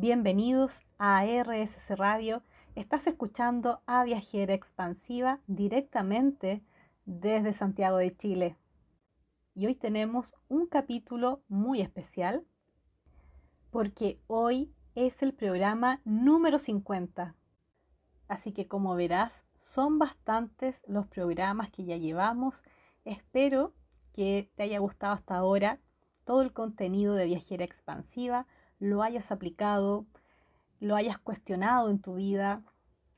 Bienvenidos a RSC Radio. Estás escuchando a Viajera Expansiva directamente desde Santiago de Chile. Y hoy tenemos un capítulo muy especial porque hoy es el programa número 50. Así que como verás, son bastantes los programas que ya llevamos. Espero que te haya gustado hasta ahora todo el contenido de Viajera Expansiva, lo hayas aplicado, lo hayas cuestionado en tu vida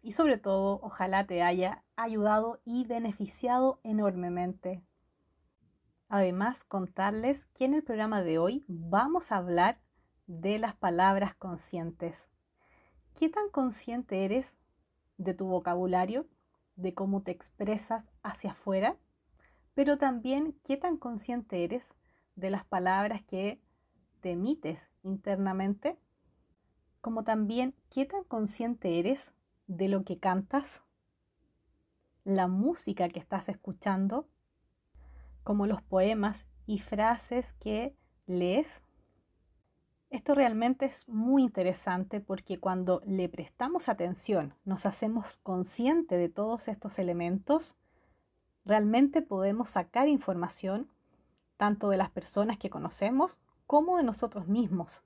y sobre todo ojalá te haya ayudado y beneficiado enormemente. Además, contarles que en el programa de hoy vamos a hablar de las palabras conscientes. ¿Qué tan consciente eres de tu vocabulario, de cómo te expresas hacia afuera? Pero también, ¿qué tan consciente eres de las palabras que te emites internamente, como también qué tan consciente eres de lo que cantas, la música que estás escuchando, como los poemas y frases que lees. Esto realmente es muy interesante porque cuando le prestamos atención, nos hacemos consciente de todos estos elementos, realmente podemos sacar información tanto de las personas que conocemos como de nosotros mismos.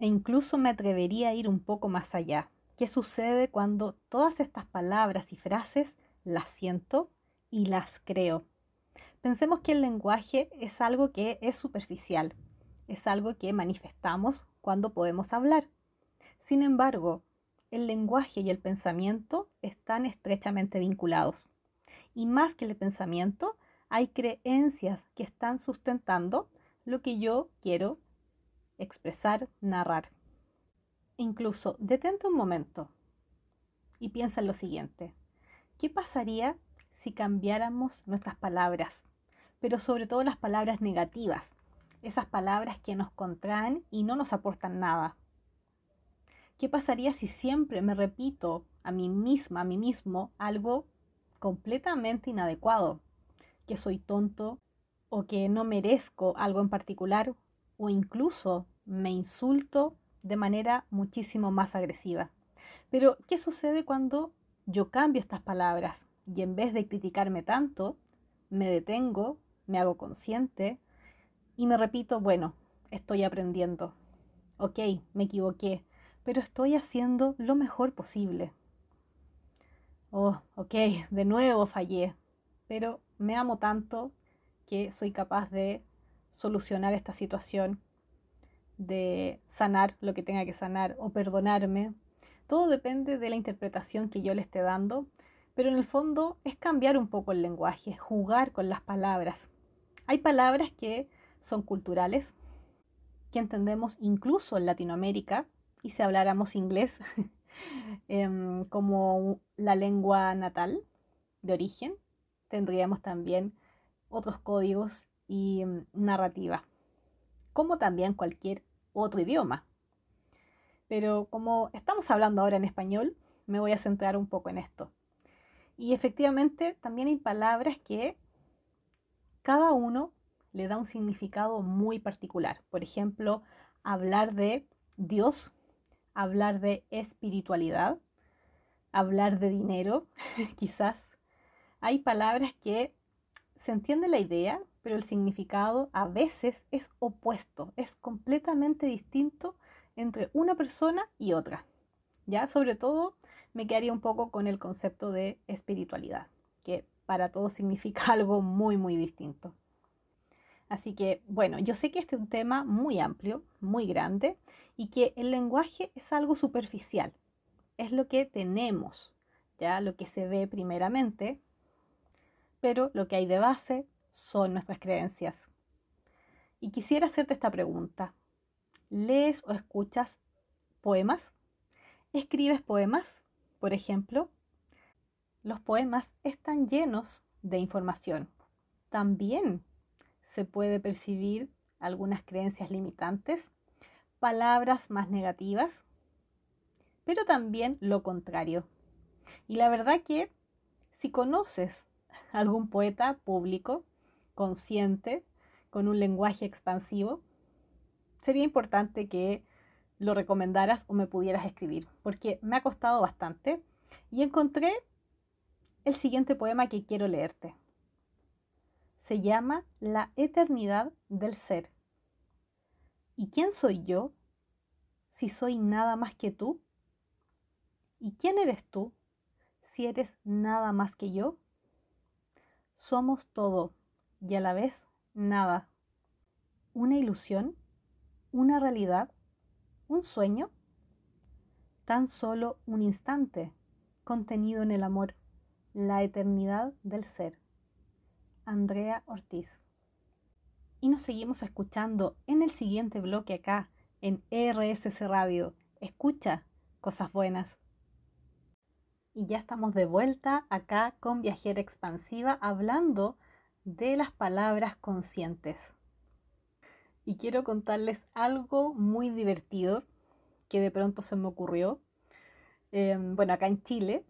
E incluso me atrevería a ir un poco más allá. ¿Qué sucede cuando todas estas palabras y frases las siento y las creo? Pensemos que el lenguaje es algo que es superficial, es algo que manifestamos cuando podemos hablar. Sin embargo, el lenguaje y el pensamiento están estrechamente vinculados. Y más que el pensamiento, hay creencias que están sustentando lo que yo quiero expresar, narrar. Incluso detente un momento y piensa en lo siguiente. ¿Qué pasaría si cambiáramos nuestras palabras? Pero sobre todo las palabras negativas, esas palabras que nos contraen y no nos aportan nada. ¿Qué pasaría si siempre me repito a mí misma, a mí mismo, algo completamente inadecuado? que soy tonto o que no merezco algo en particular o incluso me insulto de manera muchísimo más agresiva. Pero, ¿qué sucede cuando yo cambio estas palabras y en vez de criticarme tanto, me detengo, me hago consciente y me repito, bueno, estoy aprendiendo. Ok, me equivoqué, pero estoy haciendo lo mejor posible. Oh, ok, de nuevo fallé, pero me amo tanto que soy capaz de solucionar esta situación, de sanar lo que tenga que sanar o perdonarme. Todo depende de la interpretación que yo le esté dando, pero en el fondo es cambiar un poco el lenguaje, jugar con las palabras. Hay palabras que son culturales, que entendemos incluso en Latinoamérica, y si habláramos inglés em, como la lengua natal de origen, tendríamos también otros códigos y mm, narrativa, como también cualquier otro idioma. Pero como estamos hablando ahora en español, me voy a centrar un poco en esto. Y efectivamente también hay palabras que cada uno le da un significado muy particular. Por ejemplo, hablar de Dios, hablar de espiritualidad, hablar de dinero, quizás hay palabras que se entiende la idea, pero el significado a veces es opuesto, es completamente distinto entre una persona y otra. Ya, sobre todo, me quedaría un poco con el concepto de espiritualidad, que para todos significa algo muy, muy distinto. Así que, bueno, yo sé que este es un tema muy amplio, muy grande, y que el lenguaje es algo superficial, es lo que tenemos, ya lo que se ve primeramente, pero lo que hay de base son nuestras creencias. Y quisiera hacerte esta pregunta. ¿Lees o escuchas poemas? ¿Escribes poemas, por ejemplo? Los poemas están llenos de información. También se puede percibir algunas creencias limitantes, palabras más negativas, pero también lo contrario. Y la verdad que si conoces algún poeta público, consciente, con un lenguaje expansivo, sería importante que lo recomendaras o me pudieras escribir, porque me ha costado bastante y encontré el siguiente poema que quiero leerte. Se llama La eternidad del ser. ¿Y quién soy yo si soy nada más que tú? ¿Y quién eres tú si eres nada más que yo? Somos todo y a la vez nada. ¿Una ilusión? ¿Una realidad? ¿Un sueño? Tan solo un instante contenido en el amor, la eternidad del ser. Andrea Ortiz. Y nos seguimos escuchando en el siguiente bloque acá, en RSC Radio. Escucha cosas buenas. Y ya estamos de vuelta acá con Viajera Expansiva hablando de las palabras conscientes. Y quiero contarles algo muy divertido que de pronto se me ocurrió. Em, bueno, acá en Chile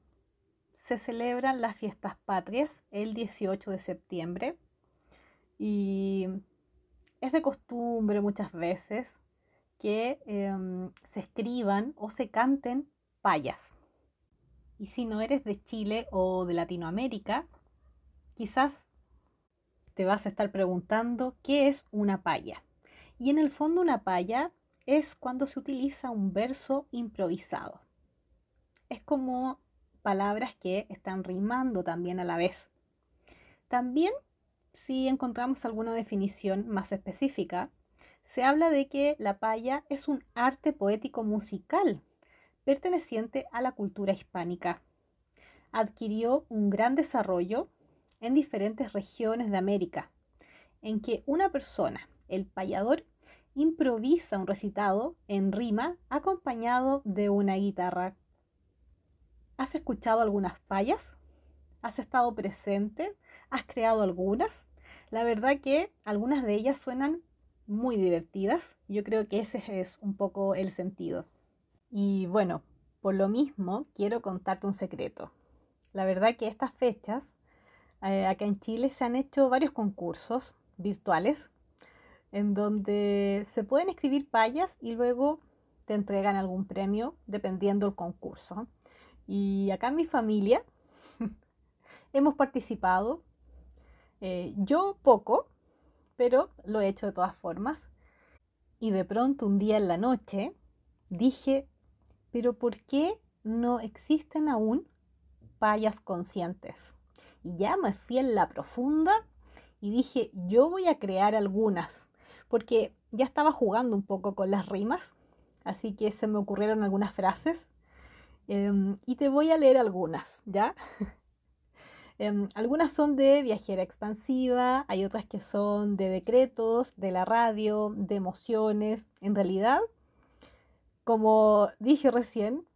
se celebran las fiestas patrias el 18 de septiembre y es de costumbre muchas veces que em, se escriban o se canten payas. Y si no eres de Chile o de Latinoamérica, quizás te vas a estar preguntando qué es una paya. Y en el fondo una paya es cuando se utiliza un verso improvisado. Es como palabras que están rimando también a la vez. También, si encontramos alguna definición más específica, se habla de que la paya es un arte poético musical perteneciente a la cultura hispánica. Adquirió un gran desarrollo en diferentes regiones de América, en que una persona, el payador, improvisa un recitado en rima acompañado de una guitarra. ¿Has escuchado algunas payas? ¿Has estado presente? ¿Has creado algunas? La verdad que algunas de ellas suenan muy divertidas. Yo creo que ese es un poco el sentido. Y bueno, por lo mismo quiero contarte un secreto. La verdad que estas fechas, eh, acá en Chile se han hecho varios concursos virtuales en donde se pueden escribir payas y luego te entregan algún premio dependiendo del concurso. Y acá en mi familia hemos participado, eh, yo poco, pero lo he hecho de todas formas. Y de pronto un día en la noche dije, pero ¿por qué no existen aún payas conscientes? Y ya me fui en la profunda y dije, yo voy a crear algunas, porque ya estaba jugando un poco con las rimas, así que se me ocurrieron algunas frases em, y te voy a leer algunas, ¿ya? Em, algunas son de viajera expansiva, hay otras que son de decretos, de la radio, de emociones. En realidad, como dije recién,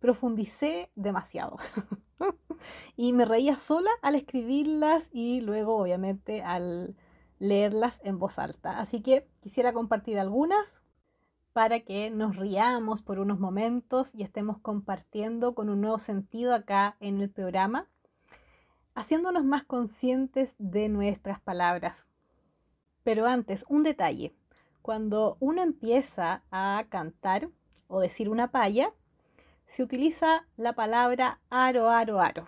profundicé demasiado. y me reía sola al escribirlas y luego obviamente al leerlas en voz alta. Así que quisiera compartir algunas para que nos riamos por unos momentos y estemos compartiendo con un nuevo sentido acá en el programa, haciéndonos más conscientes de nuestras palabras. Pero antes, un detalle. Cuando uno empieza a cantar o decir una paya, se utiliza la palabra aro, aro, aro.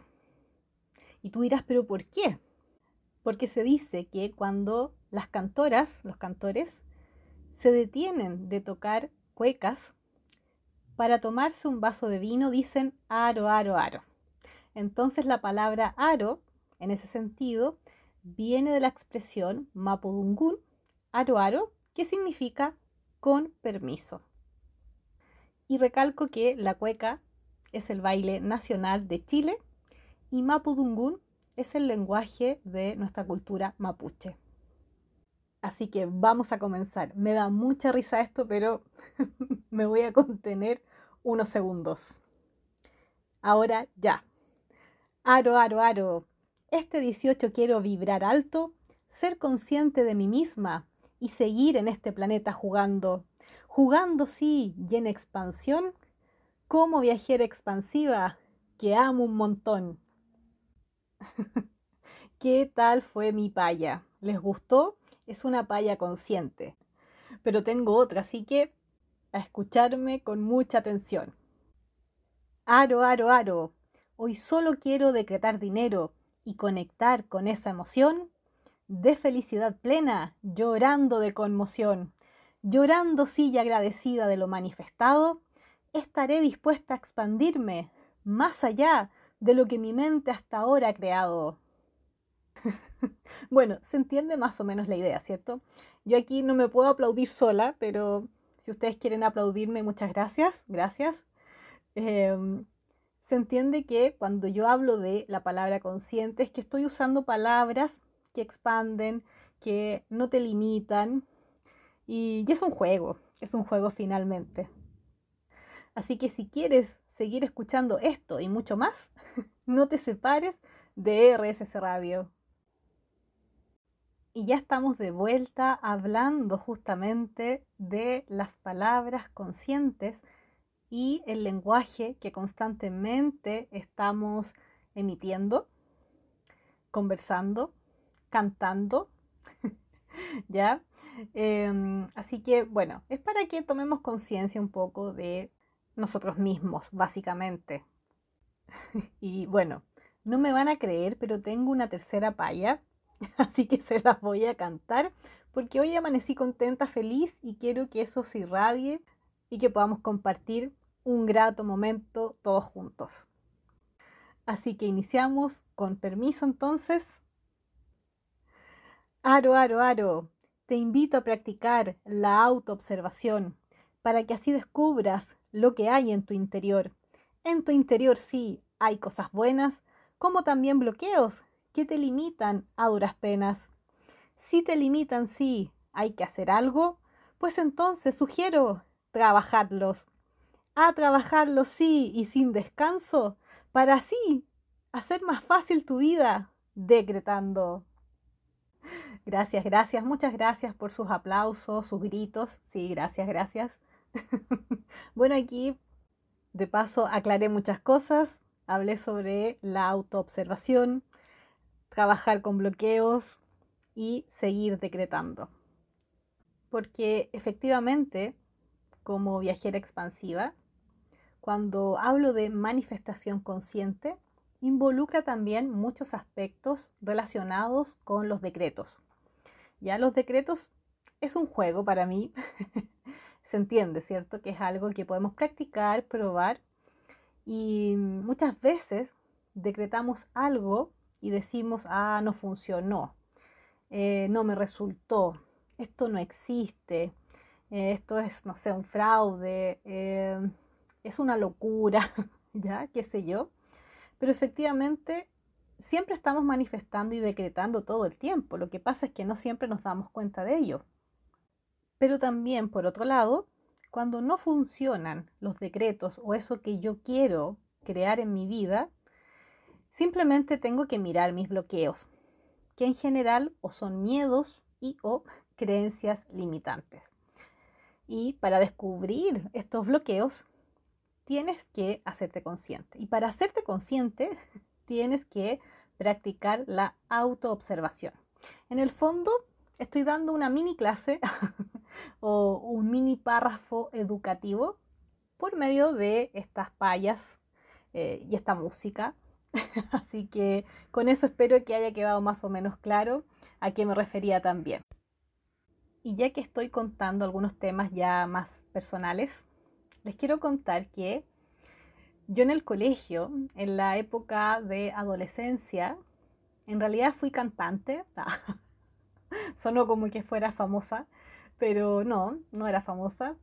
Y tú dirás, pero ¿por qué? Porque se dice que cuando las cantoras, los cantores, se detienen de tocar cuecas, para tomarse un vaso de vino dicen aro, aro, aro. Entonces la palabra aro, en ese sentido, viene de la expresión mapudungun, aro, aro, que significa con permiso. Y recalco que la cueca es el baile nacional de Chile y Mapudungun es el lenguaje de nuestra cultura mapuche. Así que vamos a comenzar. Me da mucha risa esto, pero me voy a contener unos segundos. Ahora ya. Aro, aro, aro. Este 18 quiero vibrar alto, ser consciente de mí misma, y seguir en este planeta jugando. Jugando, sí, y en expansión, como viajera expansiva, que amo un montón. ¿Qué tal fue mi paya? ¿Les gustó? Es una paya consciente. Pero tengo otra, así que a escucharme con mucha atención. Aro, aro, aro. Hoy solo quiero decretar dinero y conectar con esa emoción de felicidad plena, llorando de conmoción, llorando sí y agradecida de lo manifestado, estaré dispuesta a expandirme más allá de lo que mi mente hasta ahora ha creado. bueno, se entiende más o menos la idea, ¿cierto? Yo aquí no me puedo aplaudir sola, pero si ustedes quieren aplaudirme, muchas gracias, gracias. Em, se entiende que cuando yo hablo de la palabra consciente es que estoy usando palabras que expanden, que no te limitan. Y, y es un juego, es un juego finalmente. Así que si quieres seguir escuchando esto y mucho más, no te separes de RSS Radio. Y ya estamos de vuelta hablando justamente de las palabras conscientes y el lenguaje que constantemente estamos emitiendo, conversando, cantando. ¿Ya? Em, así que bueno, es para que tomemos conciencia un poco de nosotros mismos, básicamente. y bueno, no me van a creer, pero tengo una tercera palla Así que se las voy a cantar porque hoy amanecí contenta, feliz y quiero que eso se irradie y que podamos compartir un grato momento todos juntos. Así que iniciamos con permiso entonces. Aro, aro, aro, te invito a practicar la autoobservación para que así descubras lo que hay en tu interior. En tu interior sí hay cosas buenas, como también bloqueos que te limitan a duras penas. Si te limitan, sí, hay que hacer algo, pues entonces sugiero trabajarlos. A trabajarlos sí y sin descanso, para así hacer más fácil tu vida, decretando. Gracias, gracias, muchas gracias por sus aplausos, sus gritos. Sí, gracias, gracias. bueno, aquí de paso aclaré muchas cosas. Hablé sobre la autoobservación, trabajar con bloqueos y seguir decretando. Porque efectivamente, como viajera expansiva, cuando hablo de manifestación consciente, involucra también muchos aspectos relacionados con los decretos. Ya los decretos es un juego para mí. Se entiende, ¿cierto? Que es algo que podemos practicar, probar. Y muchas veces decretamos algo y decimos, ah, no funcionó, eh, no me resultó, esto no existe, eh, esto es, no sé, un fraude, eh, es una locura, ya, qué sé yo. Pero efectivamente siempre estamos manifestando y decretando todo el tiempo. Lo que pasa es que no siempre nos damos cuenta de ello. Pero también, por otro lado, cuando no funcionan los decretos o eso que yo quiero crear en mi vida, Simplemente tengo que mirar mis bloqueos, que en general o son miedos y o creencias limitantes. Y para descubrir estos bloqueos, tienes que hacerte consciente. Y para hacerte consciente, tienes que practicar la autoobservación. En el fondo, estoy dando una mini clase o un mini párrafo educativo por medio de estas payas eh, y esta música Así que con eso espero que haya quedado más o menos claro a qué me refería también. Y ya que estoy contando algunos temas ya más personales, les quiero contar que yo en el colegio, en la época de adolescencia, en realidad fui cantante. sonó como que fuera famosa, pero no, no era famosa.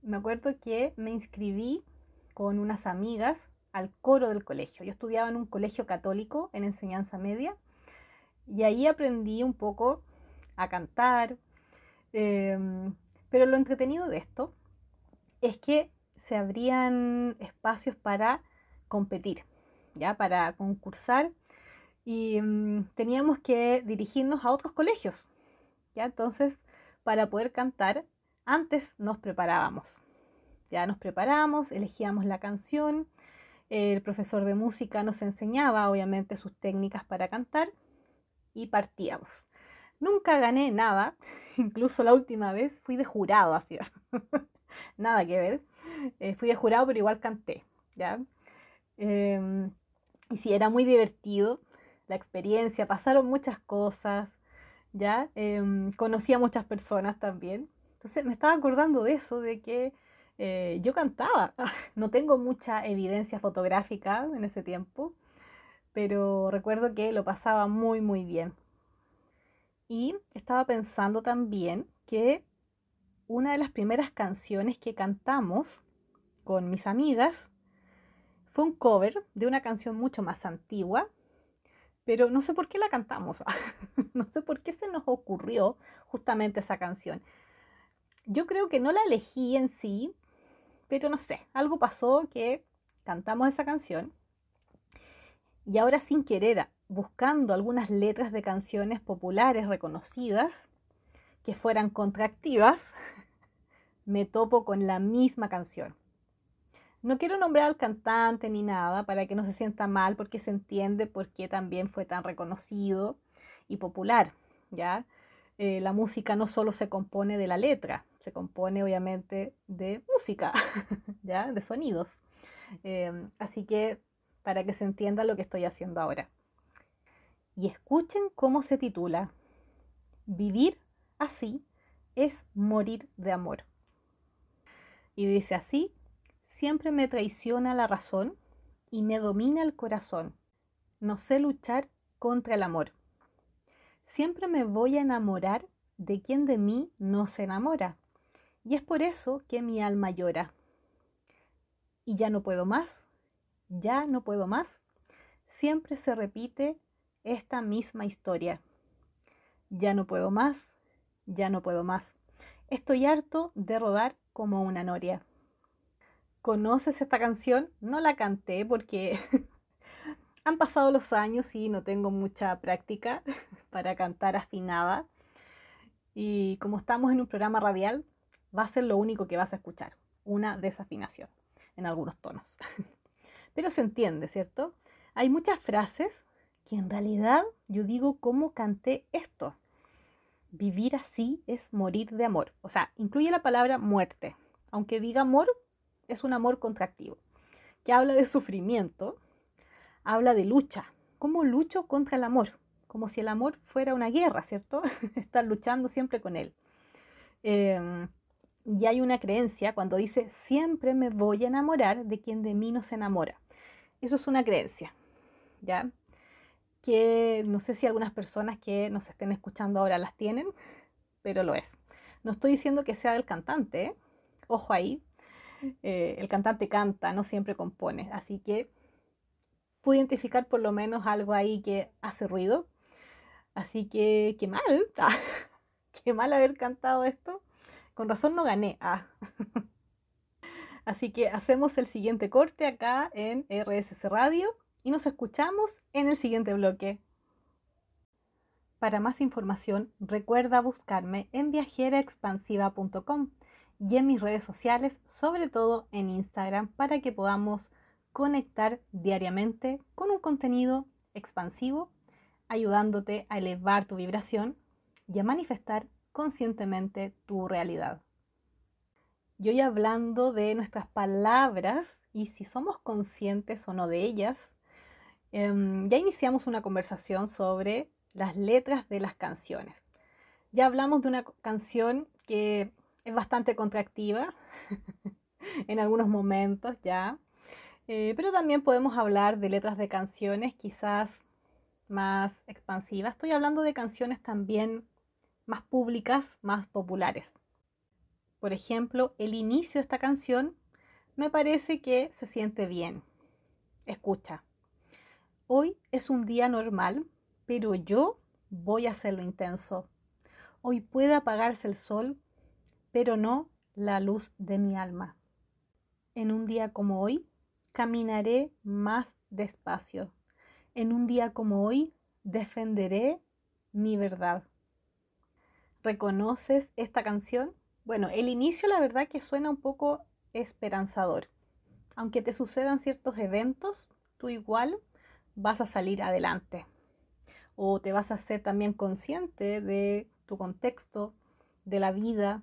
Me acuerdo que me inscribí con unas amigas al coro del colegio. Yo estudiaba en un colegio católico en enseñanza media y ahí aprendí un poco a cantar. Em, pero lo entretenido de esto es que se abrían espacios para competir, ya para concursar y em, teníamos que dirigirnos a otros colegios. ¿ya? Entonces, para poder cantar, antes nos preparábamos. Ya nos preparamos, elegíamos la canción, el profesor de música nos enseñaba, obviamente, sus técnicas para cantar y partíamos. Nunca gané nada, incluso la última vez fui de jurado así. nada que ver. Eh, fui de jurado, pero igual canté, ¿ya? Em, y sí, era muy divertido la experiencia, pasaron muchas cosas, ¿ya? Em, conocí a muchas personas también. Entonces me estaba acordando de eso, de que eh, yo cantaba. No tengo mucha evidencia fotográfica en ese tiempo, pero recuerdo que lo pasaba muy, muy bien. Y estaba pensando también que una de las primeras canciones que cantamos con mis amigas fue un cover de una canción mucho más antigua, pero no sé por qué la cantamos, no sé por qué se nos ocurrió justamente esa canción. Yo creo que no la elegí en sí, pero no sé, algo pasó que cantamos esa canción y ahora sin querer, buscando algunas letras de canciones populares reconocidas que fueran contractivas, me topo con la misma canción. No quiero nombrar al cantante ni nada para que no se sienta mal porque se entiende por qué también fue tan reconocido y popular, ¿ya? Eh, la música no solo se compone de la letra, se compone obviamente de música, ¿ya? De sonidos. Em, así que para que se entienda lo que estoy haciendo ahora. Y escuchen cómo se titula. Vivir así es morir de amor. Y dice así, siempre me traiciona la razón y me domina el corazón. No sé luchar contra el amor. Siempre me voy a enamorar de quien de mí no se enamora. Y es por eso que mi alma llora. Y ya no puedo más, ya no puedo más, siempre se repite esta misma historia. Ya no puedo más, ya no puedo más. Estoy harto de rodar como una noria. ¿Conoces esta canción? No la canté porque han pasado los años y no tengo mucha práctica para cantar afinada. Y como estamos en un programa radial, va a ser lo único que vas a escuchar, una desafinación en algunos tonos. Pero se entiende, ¿cierto? Hay muchas frases que en realidad yo digo cómo canté esto. Vivir así es morir de amor. O sea, incluye la palabra muerte. Aunque diga amor, es un amor contractivo. Que habla de sufrimiento, habla de lucha. ¿Cómo lucho contra el amor? Como si el amor fuera una guerra, ¿cierto? Estar luchando siempre con él. Em, y hay una creencia cuando dice, siempre me voy a enamorar de quien de mí no se enamora. Eso es una creencia, ¿ya? Que no sé si algunas personas que nos estén escuchando ahora las tienen, pero lo es. No estoy diciendo que sea del cantante, ojo ahí. Eh, el cantante canta, no siempre compone, así que pude identificar por lo menos algo ahí que hace ruido. Así que qué mal, qué mal haber cantado esto. Con razón no gané. Ah. Así que hacemos el siguiente corte acá en RSS Radio y nos escuchamos en el siguiente bloque. Para más información, recuerda buscarme en viajeraexpansiva.com y en mis redes sociales, sobre todo en Instagram, para que podamos conectar diariamente con un contenido expansivo, ayudándote a elevar tu vibración y a manifestar conscientemente tu realidad. Y hoy hablando de nuestras palabras y si somos conscientes o no de ellas, em, ya iniciamos una conversación sobre las letras de las canciones. Ya hablamos de una canción que es bastante contractiva en algunos momentos ya, eh, pero también podemos hablar de letras de canciones quizás más expansivas. Estoy hablando de canciones también más públicas, más populares. Por ejemplo, el inicio de esta canción me parece que se siente bien. Escucha. Hoy es un día normal, pero yo voy a hacerlo intenso. Hoy puede apagarse el sol, pero no la luz de mi alma. En un día como hoy, caminaré más despacio. En un día como hoy, defenderé mi verdad. ¿Reconoces esta canción? Bueno, el inicio la verdad que suena un poco esperanzador. Aunque te sucedan ciertos eventos, tú igual vas a salir adelante. O te vas a ser también consciente de tu contexto, de la vida,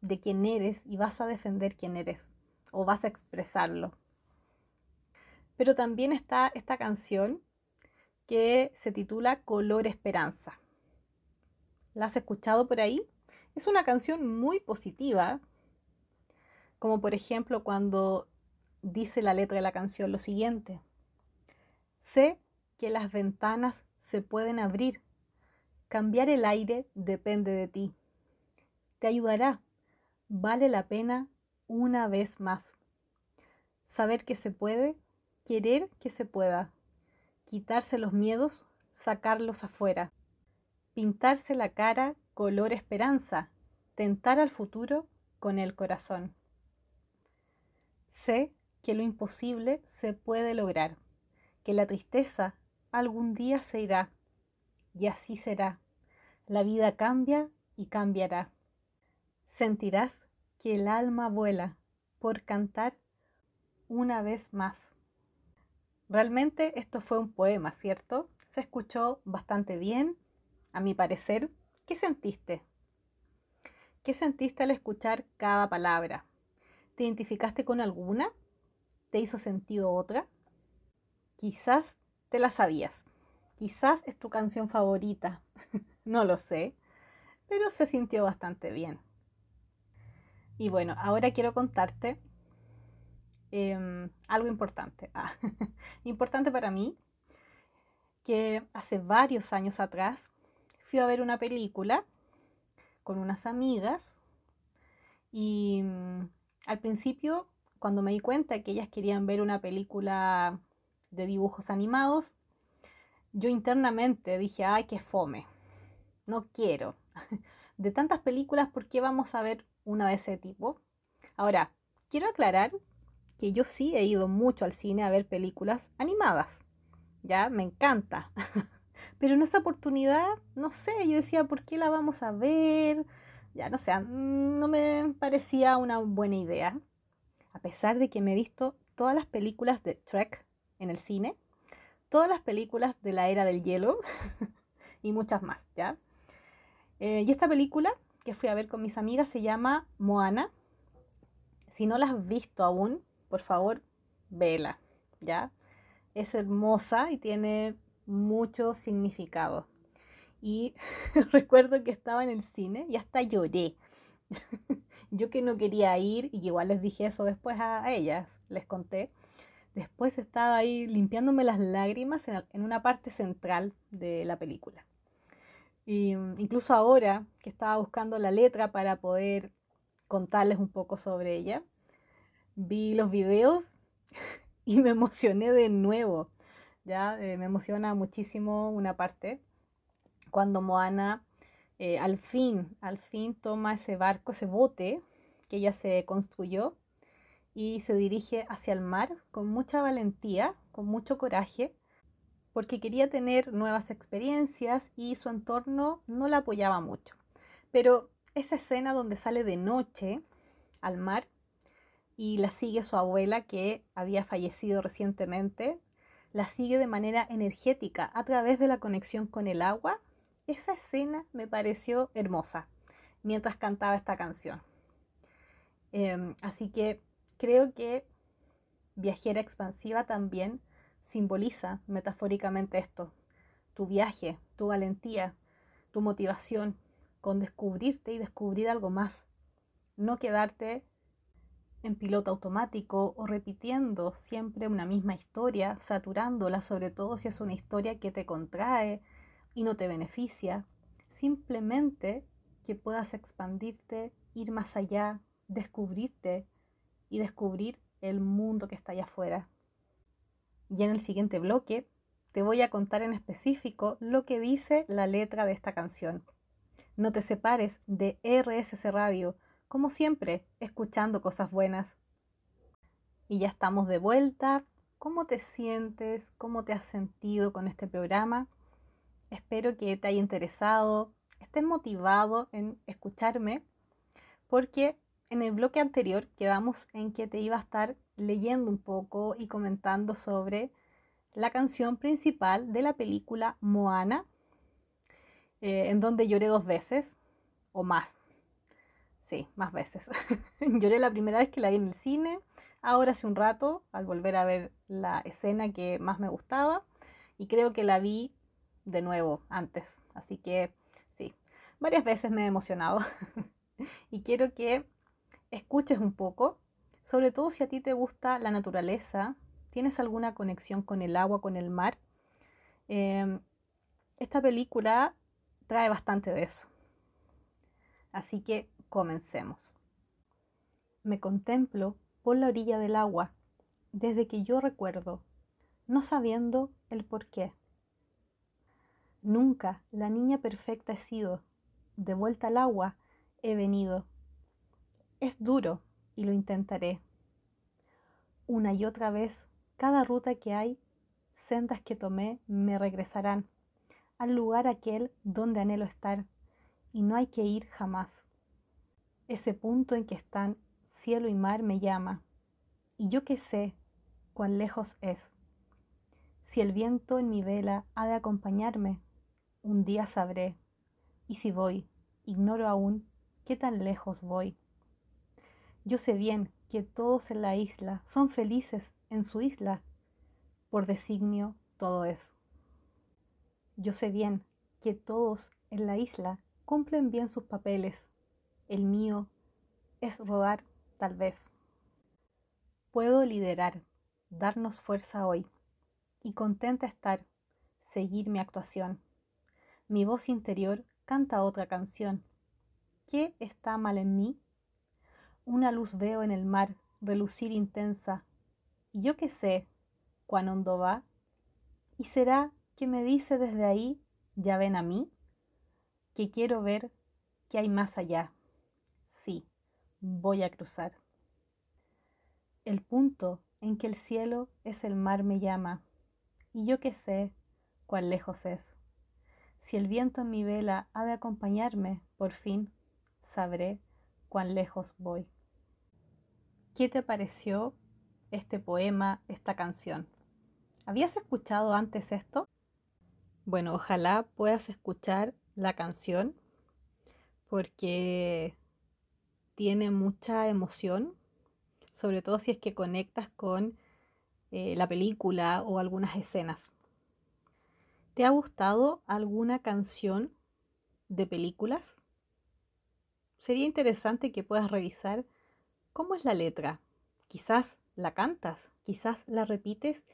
de quién eres y vas a defender quién eres o vas a expresarlo. Pero también está esta canción que se titula Color Esperanza. ¿La has escuchado por ahí? Es una canción muy positiva, como por ejemplo cuando dice la letra de la canción lo siguiente. Sé que las ventanas se pueden abrir. Cambiar el aire depende de ti. Te ayudará. Vale la pena una vez más. Saber que se puede, querer que se pueda. Quitarse los miedos, sacarlos afuera. Pintarse la cara color esperanza. Tentar al futuro con el corazón. Sé que lo imposible se puede lograr, que la tristeza algún día se irá, y así será. La vida cambia y cambiará. Sentirás que el alma vuela por cantar una vez más. Realmente esto fue un poema, ¿cierto? Se escuchó bastante bien, a mi parecer. ¿Qué sentiste? ¿Qué sentiste al escuchar cada palabra? ¿Te identificaste con alguna? ¿Te hizo sentido otra? Quizás te la sabías. Quizás es tu canción favorita. no lo sé. Pero se sintió bastante bien. Y bueno, ahora quiero contarte em, algo importante. Ah, importante para mí. Que hace varios años atrás fui a ver una película con unas amigas. Y mm, al principio, cuando me di cuenta que ellas querían ver una película de dibujos animados, yo internamente dije, ay, qué fome, no quiero. De tantas películas, ¿por qué vamos a ver una de ese tipo? Ahora, quiero aclarar que yo sí he ido mucho al cine a ver películas animadas. Ya, me encanta. Pero en esa oportunidad, no sé, yo decía, ¿por qué la vamos a ver? Ya, no sé, mm, no me parecía una buena idea. A pesar de que me he visto todas las películas de Trek en el cine, todas las películas de la era del hielo y muchas más, ¿ya? Eh, y esta película que fui a ver con mis amigas se llama Moana. Si no la has visto aún, por favor, vela, ¿ya? Es hermosa y tiene mucho significado. Y recuerdo que estaba en el cine y hasta lloré. Yo que no quería ir y igual les dije eso después a ellas, les conté. Después estaba ahí limpiándome las lágrimas en, una parte central de la película. Y mm, incluso ahora que estaba buscando la letra para poder contarles un poco sobre ella, vi los videos y me emocioné de nuevo. Ya eh, me emociona muchísimo una parte cuando Moana eh, al fin, al fin toma ese barco, ese bote que ella se construyó y se dirige hacia el mar con mucha valentía, con mucho coraje, porque quería tener nuevas experiencias y su entorno no la apoyaba mucho. Pero esa escena donde sale de noche al mar y la sigue su abuela que había fallecido recientemente, la sigue de manera energética a través de la conexión con el agua, esa escena me pareció hermosa mientras cantaba esta canción. Em, así que Creo que viajera expansiva también simboliza metafóricamente esto, tu viaje, tu valentía, tu motivación con descubrirte y descubrir algo más. No quedarte en piloto automático o repitiendo siempre una misma historia, saturándola, sobre todo si es una historia que te contrae y no te beneficia. Simplemente que puedas expandirte, ir más allá, descubrirte y descubrir el mundo que está allá afuera. Y en el siguiente bloque te voy a contar en específico lo que dice la letra de esta canción. No te separes de RSC Radio, como siempre, escuchando cosas buenas. Y ya estamos de vuelta. ¿Cómo te sientes? ¿Cómo te has sentido con este programa? Espero que te haya interesado, estés motivado en escucharme, porque en el bloque anterior quedamos en que te iba a estar leyendo un poco y comentando sobre la canción principal de la película Moana, eh, en donde lloré dos veces o más. Sí, más veces. Lloré la primera vez que la vi en el cine, ahora hace un rato, al volver a ver la escena que más me gustaba, y creo que la vi de nuevo antes. Así que sí, varias veces me he emocionado. y quiero que escuches un poco, sobre todo si a ti te gusta la naturaleza, tienes alguna conexión con el agua, con el mar. Em, esta película trae bastante de eso. Así que comencemos. Me contemplo por la orilla del agua desde que yo recuerdo, no sabiendo el por qué. Nunca la niña perfecta he sido, de vuelta al agua he venido. Es duro y lo intentaré. Una y otra vez, cada ruta que hay, sendas que tomé me regresarán al lugar aquel donde anhelo estar, y no hay que ir jamás. Ese punto en que están cielo y mar me llama, y yo que sé cuán lejos es. Si el viento en mi vela ha de acompañarme, un día sabré, y si voy, ignoro aún qué tan lejos voy. Yo sé bien que todos en la isla son felices en su isla, por designio todo es. Yo sé bien que todos en la isla cumplen bien sus papeles. El mío es rodar tal vez. Puedo liderar, darnos fuerza hoy y contenta estar, seguir mi actuación. Mi voz interior canta otra canción. ¿Qué está mal en mí? Una luz veo en el mar relucir intensa, y yo qué sé cuán hondo va. ¿Y será que me dice desde ahí, ya ven a mí? Que quiero ver qué hay más allá. Sí, voy a cruzar. El punto en que el cielo es el mar me llama, y yo qué sé cuán lejos es. Si el viento en mi vela ha de acompañarme, por fin sabré cuán lejos voy. ¿Qué te pareció este poema, esta canción? ¿Habías escuchado antes esto? Bueno, ojalá puedas escuchar la canción porque tiene mucha emoción, sobre todo si es que conectas con eh, la película o algunas escenas. ¿Te ha gustado alguna canción de películas? Sería interesante que puedas revisar cómo es la letra. Quizás la cantas, quizás la repites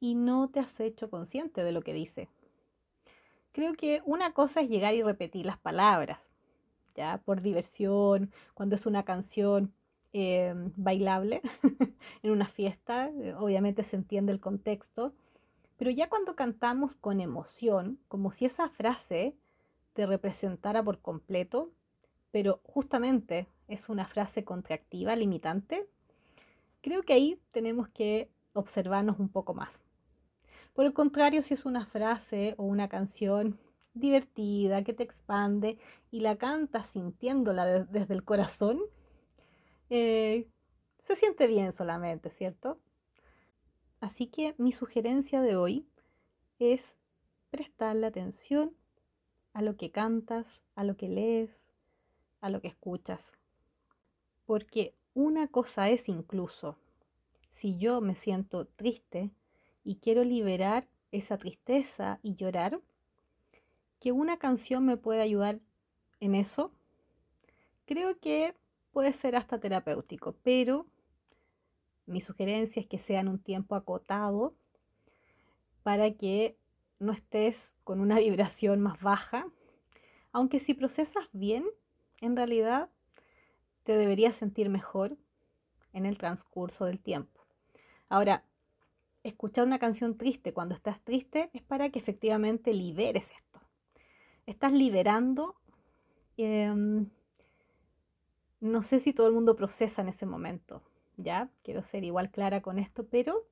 y no te has hecho consciente de lo que dice. Creo que una cosa es llegar y repetir las palabras, ya por diversión, cuando es una canción eh, bailable en una fiesta, eh, obviamente se entiende el contexto, pero ya cuando cantamos con emoción, como si esa frase te representara por completo, pero justamente es una frase contractiva, limitante, creo que ahí tenemos que observarnos un poco más. Por el contrario, si es una frase o una canción divertida, que te expande y la cantas sintiéndola desde el corazón, eh, se siente bien solamente, ¿cierto? Así que mi sugerencia de hoy es prestarle atención a lo que cantas, a lo que lees, a lo que escuchas. Porque una cosa es incluso, si yo me siento triste y quiero liberar esa tristeza y llorar, que una canción me puede ayudar en eso, creo que puede ser hasta terapéutico, pero mi sugerencia es que sea en un tiempo acotado para que no estés con una vibración más baja. Aunque si procesas bien, en realidad te deberías sentir mejor en el transcurso del tiempo. Ahora, escuchar una canción triste cuando estás triste es para que efectivamente liberes esto. Estás liberando, em, no sé si todo el mundo procesa en ese momento, ¿ya? Quiero ser igual clara con esto, pero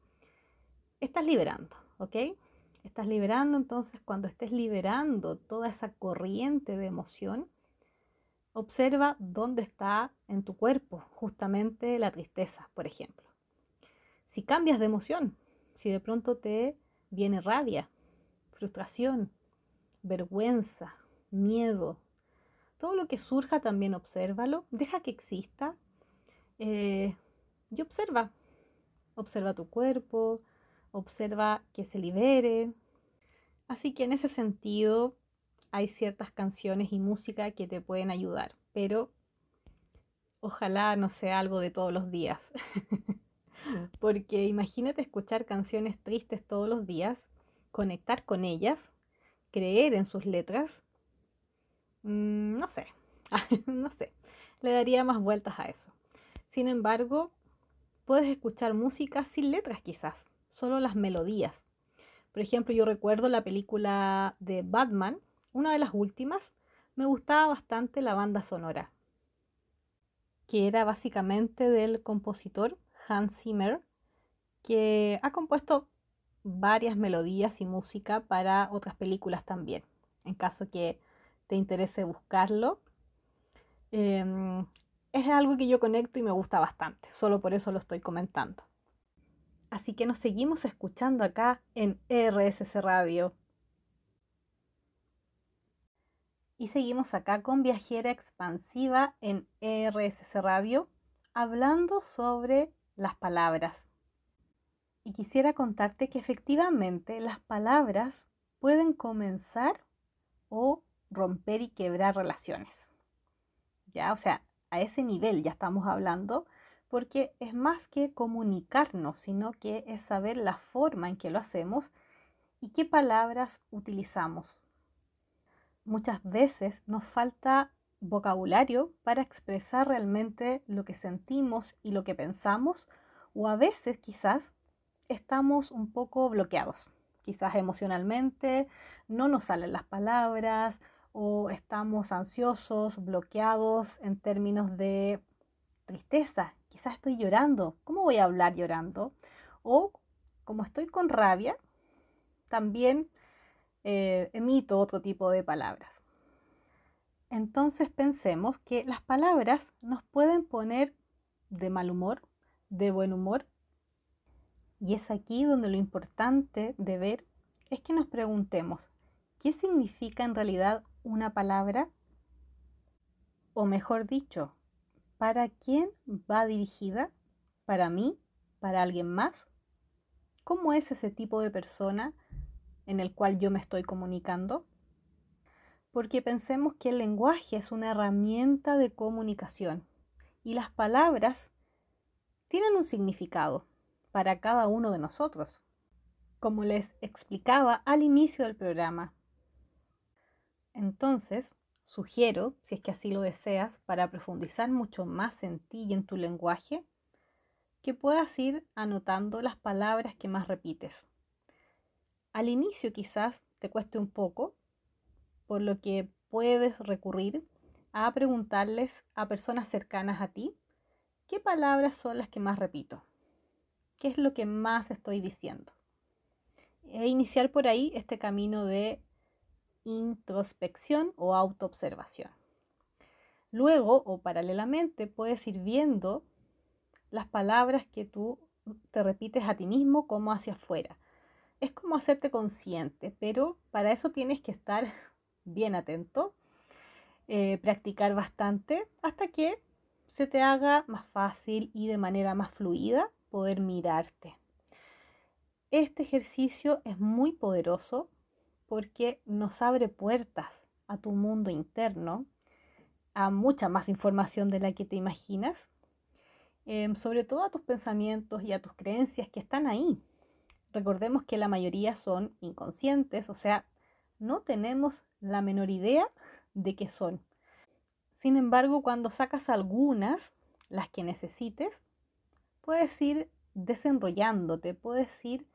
estás liberando, ¿ok? Estás liberando, entonces cuando estés liberando toda esa corriente de emoción, observa dónde está en tu cuerpo justamente la tristeza, por ejemplo. Si cambias de emoción, si de pronto te viene rabia, frustración, vergüenza, miedo, todo lo que surja también obsérvalo, deja que exista eh, y observa. Observa tu cuerpo, observa que se libere. Así que en ese sentido hay ciertas canciones y música que te pueden ayudar, pero ojalá no sea algo de todos los días. Porque imagínate escuchar canciones tristes todos los días, conectar con ellas, creer en sus letras. Mm, no sé, no sé, le daría más vueltas a eso. Sin embargo, puedes escuchar música sin letras quizás, solo las melodías. Por ejemplo, yo recuerdo la película de Batman, una de las últimas, me gustaba bastante la banda sonora, que era básicamente del compositor Hans Zimmer, que ha compuesto varias melodías y música para otras películas también. En caso que te interese buscarlo, em, es algo que yo conecto y me gusta bastante, solo por eso lo estoy comentando. Así que nos seguimos escuchando acá en RSC Radio. Y seguimos acá con Viajera Expansiva en RSC Radio, hablando sobre las palabras. Y quisiera contarte que efectivamente las palabras pueden comenzar o romper y quebrar relaciones. Ya, o sea, a ese nivel ya estamos hablando, porque es más que comunicarnos, sino que es saber la forma en que lo hacemos y qué palabras utilizamos. Muchas veces nos falta vocabulario para expresar realmente lo que sentimos y lo que pensamos, o a veces quizás estamos un poco bloqueados. Quizás emocionalmente no nos salen las palabras o estamos ansiosos, bloqueados en términos de tristeza. Quizás estoy llorando. ¿Cómo voy a hablar llorando? O como estoy con rabia, también eh, emito otro tipo de palabras. Entonces pensemos que las palabras nos pueden poner de mal humor, de buen humor. Y es aquí donde lo importante de ver es que nos preguntemos, ¿qué significa en realidad una palabra? O mejor dicho, ¿para quién va dirigida? ¿Para mí? ¿Para alguien más? ¿Cómo es ese tipo de persona en el cual yo me estoy comunicando? Porque pensemos que el lenguaje es una herramienta de comunicación y las palabras tienen un significado para cada uno de nosotros. Como les explicaba al inicio del programa, entonces, sugiero, si es que así lo deseas, para profundizar mucho más en ti y en tu lenguaje, que puedas ir anotando las palabras que más repites. Al inicio quizás te cueste un poco, por lo que puedes recurrir a preguntarles a personas cercanas a ti qué palabras son las que más repito, qué es lo que más estoy diciendo. E iniciar por ahí este camino de introspección o autoobservación. Luego o paralelamente puedes ir viendo las palabras que tú te repites a ti mismo como hacia afuera. Es como hacerte consciente, pero para eso tienes que estar bien atento, eh, practicar bastante hasta que se te haga más fácil y de manera más fluida poder mirarte. Este ejercicio es muy poderoso porque nos abre puertas a tu mundo interno, a mucha más información de la que te imaginas, em, sobre todo a tus pensamientos y a tus creencias que están ahí. Recordemos que la mayoría son inconscientes, o sea, no tenemos la menor idea de qué son. Sin embargo, cuando sacas algunas, las que necesites, puedes ir desenrollándote, puedes ir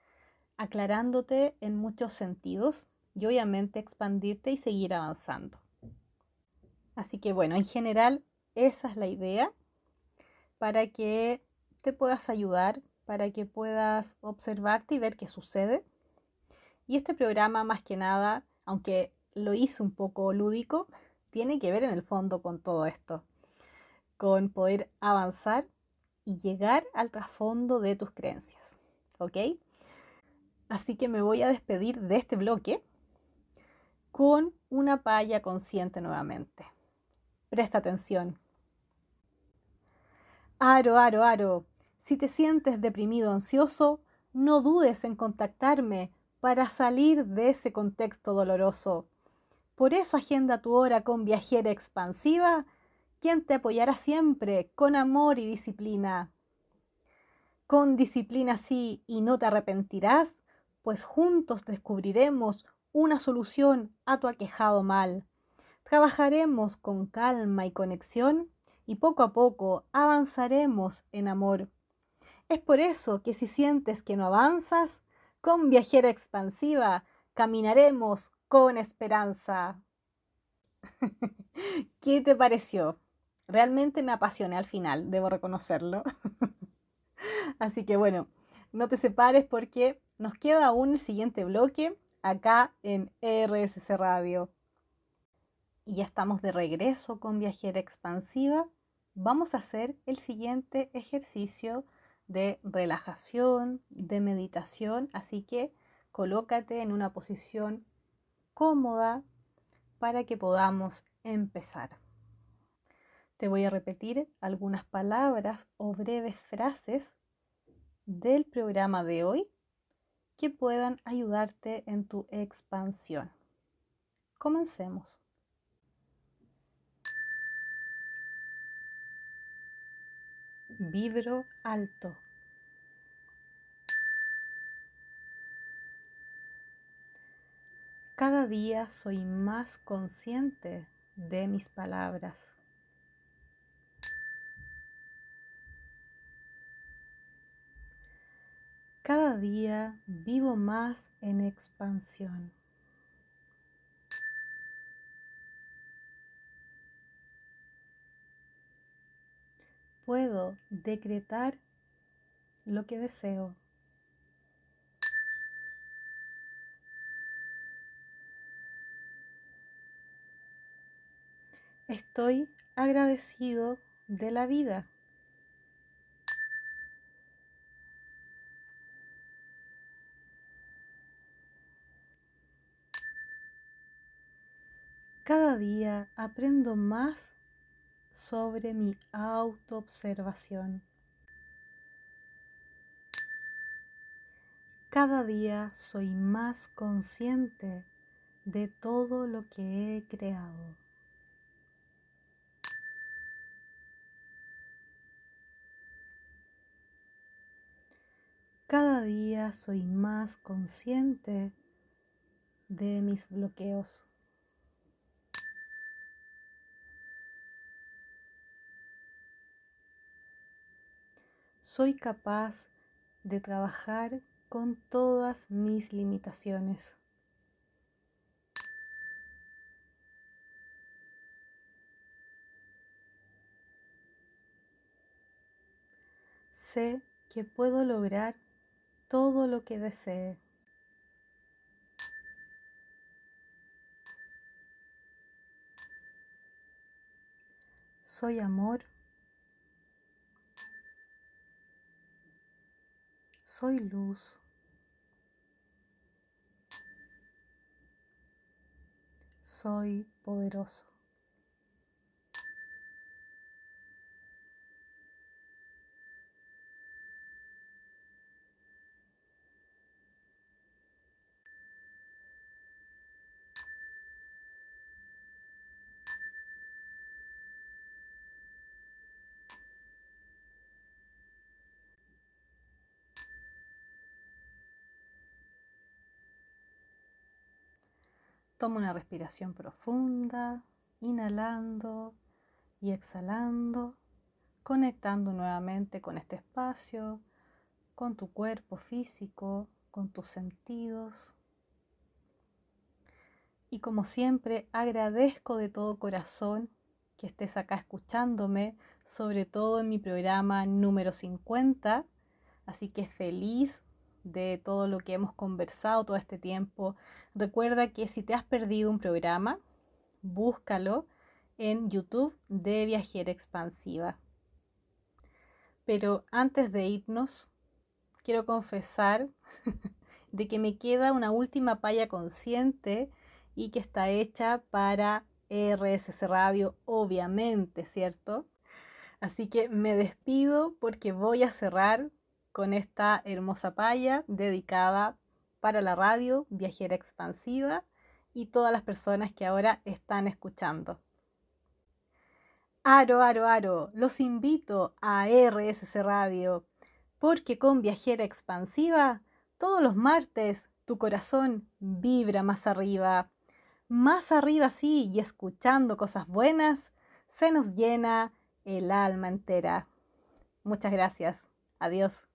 aclarándote en muchos sentidos y obviamente expandirte y seguir avanzando. Así que bueno, en general esa es la idea para que te puedas ayudar, para que puedas observarte y ver qué sucede. Y este programa más que nada, aunque lo hice un poco lúdico, tiene que ver en el fondo con todo esto, con poder avanzar y llegar al trasfondo de tus creencias. ¿Ok? Así que me voy a despedir de este bloque con una palla consciente nuevamente. Presta atención. Aro, aro, aro. Si te sientes deprimido o ansioso, no dudes en contactarme para salir de ese contexto doloroso. Por eso agenda tu hora con Viajera Expansiva, quien te apoyará siempre con amor y disciplina. Con disciplina sí y no te arrepentirás, pues juntos descubriremos una solución a tu aquejado mal. Trabajaremos con calma y conexión y poco a poco avanzaremos en amor. Es por eso que si sientes que no avanzas, con viajera expansiva caminaremos con esperanza. ¿Qué te pareció? Realmente me apasioné al final, debo reconocerlo. Así que bueno, no te separes porque nos queda aún el siguiente bloque acá en RSC Radio. Y ya estamos de regreso con Viajera Expansiva. Vamos a hacer el siguiente ejercicio de relajación, de meditación, así que colócate en una posición cómoda para que podamos empezar. Te voy a repetir algunas palabras o breves frases del programa de hoy que puedan ayudarte en tu expansión. Comencemos. Vibro alto. Cada día soy más consciente de mis palabras. Cada día vivo más en expansión. Puedo decretar lo que deseo. Estoy agradecido de la vida. Cada día aprendo más sobre mi autoobservación. Cada día soy más consciente de todo lo que he creado. Cada día soy más consciente de mis bloqueos. Soy capaz de trabajar con todas mis limitaciones. Sé que puedo lograr todo lo que desee. Soy amor. Soy luz. Soy poderoso. Toma una respiración profunda, inhalando y exhalando, conectando nuevamente con este espacio, con tu cuerpo físico, con tus sentidos. Y como siempre, agradezco de todo corazón que estés acá escuchándome, sobre todo en mi programa número 50. Así que feliz de todo lo que hemos conversado todo este tiempo. Recuerda que si te has perdido un programa, búscalo en YouTube de Viajera Expansiva. Pero antes de irnos, quiero confesar de que me queda una última palla consciente y que está hecha para RSC Radio, obviamente, ¿cierto? Así que me despido porque voy a cerrar con esta hermosa paya dedicada para la radio viajera expansiva y todas las personas que ahora están escuchando. Aro, aro, aro, los invito a RSC Radio, porque con Viajera Expansiva, todos los martes tu corazón vibra más arriba. Más arriba sí, y escuchando cosas buenas, se nos llena el alma entera. Muchas gracias. Adiós.